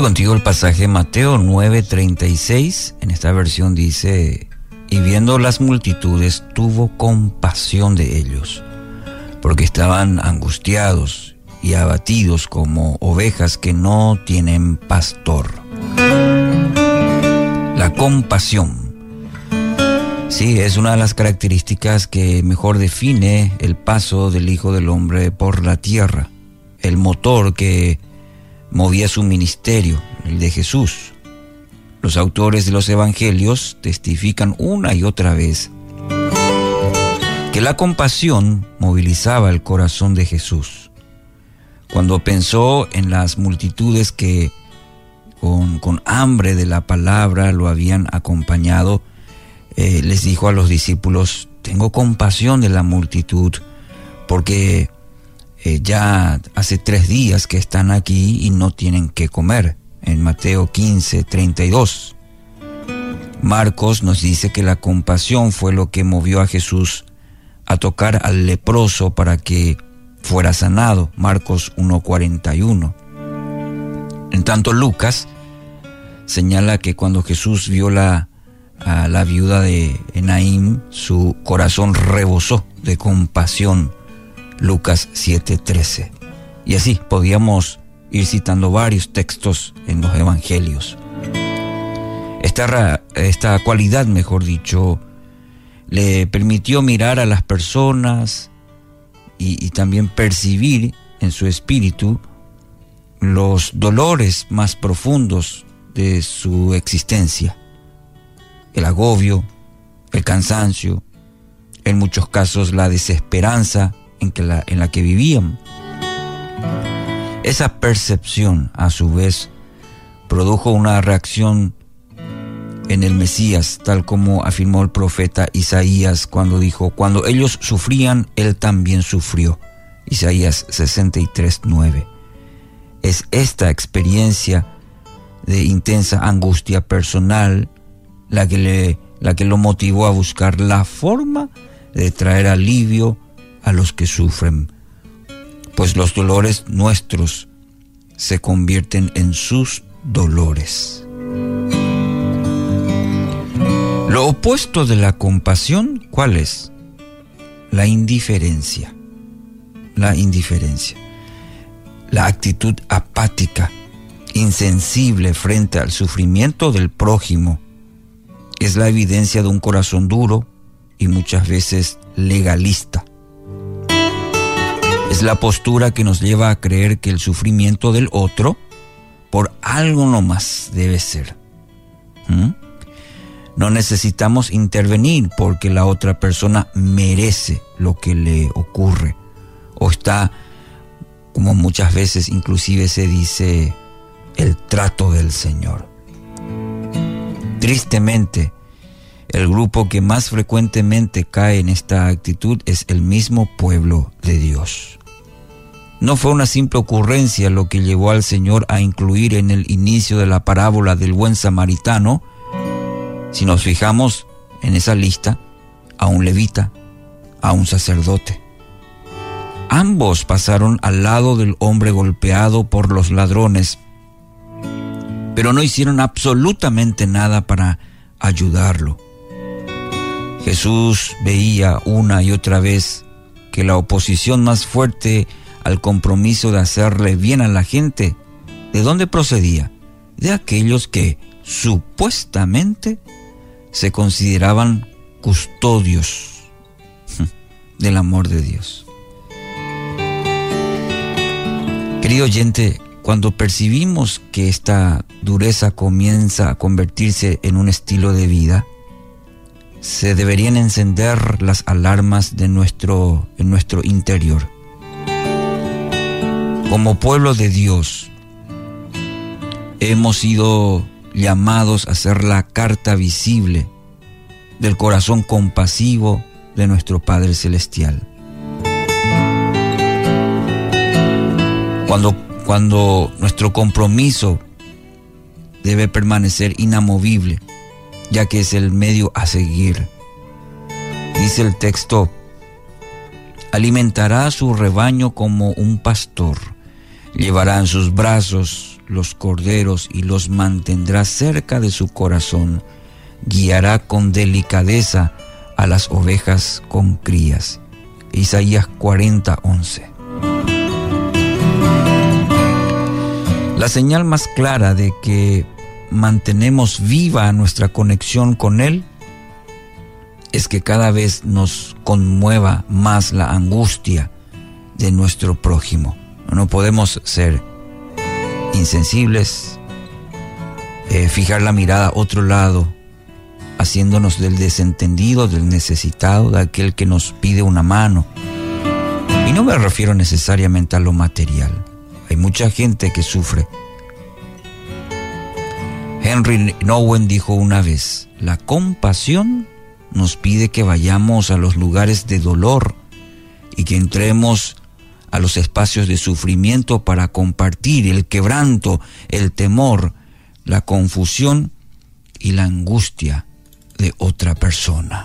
Contigo el pasaje Mateo 9:36. En esta versión dice, y viendo las multitudes tuvo compasión de ellos, porque estaban angustiados y abatidos como ovejas que no tienen pastor. La compasión. Sí, es una de las características que mejor define el paso del Hijo del Hombre por la tierra, el motor que movía su ministerio, el de Jesús. Los autores de los evangelios testifican una y otra vez que la compasión movilizaba el corazón de Jesús. Cuando pensó en las multitudes que con, hambre de la palabra lo habían acompañado, eh, les dijo a los discípulos, tengo compasión de la multitud, porque eh, ya hace tres días que están aquí y no tienen que comer, en Mateo 15, 32. Marcos nos dice que la compasión fue lo que movió a Jesús a tocar al leproso para que fuera sanado, Marcos 1.41. En tanto Lucas señala que cuando Jesús vio la, a la viuda de Enaim, su corazón rebosó de compasión Lucas 7:13. Y así podíamos ir citando varios textos en los evangelios. Esta, esta cualidad, mejor dicho, le permitió mirar a las personas y, y también percibir en su espíritu los dolores más profundos de su existencia, el agobio, el cansancio, en muchos casos la desesperanza en, que la, en la que vivían. Esa percepción, a su vez, produjo una reacción en el Mesías, tal como afirmó el profeta Isaías cuando dijo, cuando ellos sufrían, él también sufrió. Isaías 63, 9. Es esta experiencia de intensa angustia personal la que, le, la que lo motivó a buscar la forma de traer alivio a los que sufren, pues los dolores nuestros se convierten en sus dolores. Lo opuesto de la compasión, ¿cuál es? La indiferencia. La indiferencia. La actitud apática, insensible frente al sufrimiento del prójimo, es la evidencia de un corazón duro y muchas veces legalista. Es la postura que nos lleva a creer que el sufrimiento del otro por algo nomás debe ser. ¿Mm? No necesitamos intervenir porque la otra persona merece lo que le ocurre o está, como muchas veces inclusive se dice, el trato del Señor. Tristemente, el grupo que más frecuentemente cae en esta actitud es el mismo pueblo de Dios. No fue una simple ocurrencia lo que llevó al Señor a incluir en el inicio de la parábola del buen samaritano. Si nos fijamos en esa lista, a un levita, a un sacerdote. Ambos pasaron al lado del hombre golpeado por los ladrones, pero no hicieron absolutamente nada para ayudarlo. Jesús veía una y otra vez que la oposición más fuerte al compromiso de hacerle bien a la gente, ¿de dónde procedía? De aquellos que supuestamente se consideraban custodios del amor de Dios. Querido oyente, cuando percibimos que esta dureza comienza a convertirse en un estilo de vida, se deberían encender las alarmas de nuestro, en nuestro interior. Como pueblo de Dios, hemos sido llamados a ser la carta visible del corazón compasivo de nuestro Padre Celestial. Cuando, cuando nuestro compromiso debe permanecer inamovible, ya que es el medio a seguir. Dice el texto, alimentará a su rebaño como un pastor Llevará en sus brazos los corderos y los mantendrá cerca de su corazón. Guiará con delicadeza a las ovejas con crías. Isaías 40, 11. La señal más clara de que mantenemos viva nuestra conexión con Él es que cada vez nos conmueva más la angustia de nuestro prójimo. No podemos ser insensibles, eh, fijar la mirada a otro lado, haciéndonos del desentendido, del necesitado, de aquel que nos pide una mano. Y no me refiero necesariamente a lo material. Hay mucha gente que sufre. Henry Nowen dijo una vez, la compasión nos pide que vayamos a los lugares de dolor y que entremos a los espacios de sufrimiento para compartir el quebranto, el temor, la confusión y la angustia de otra persona.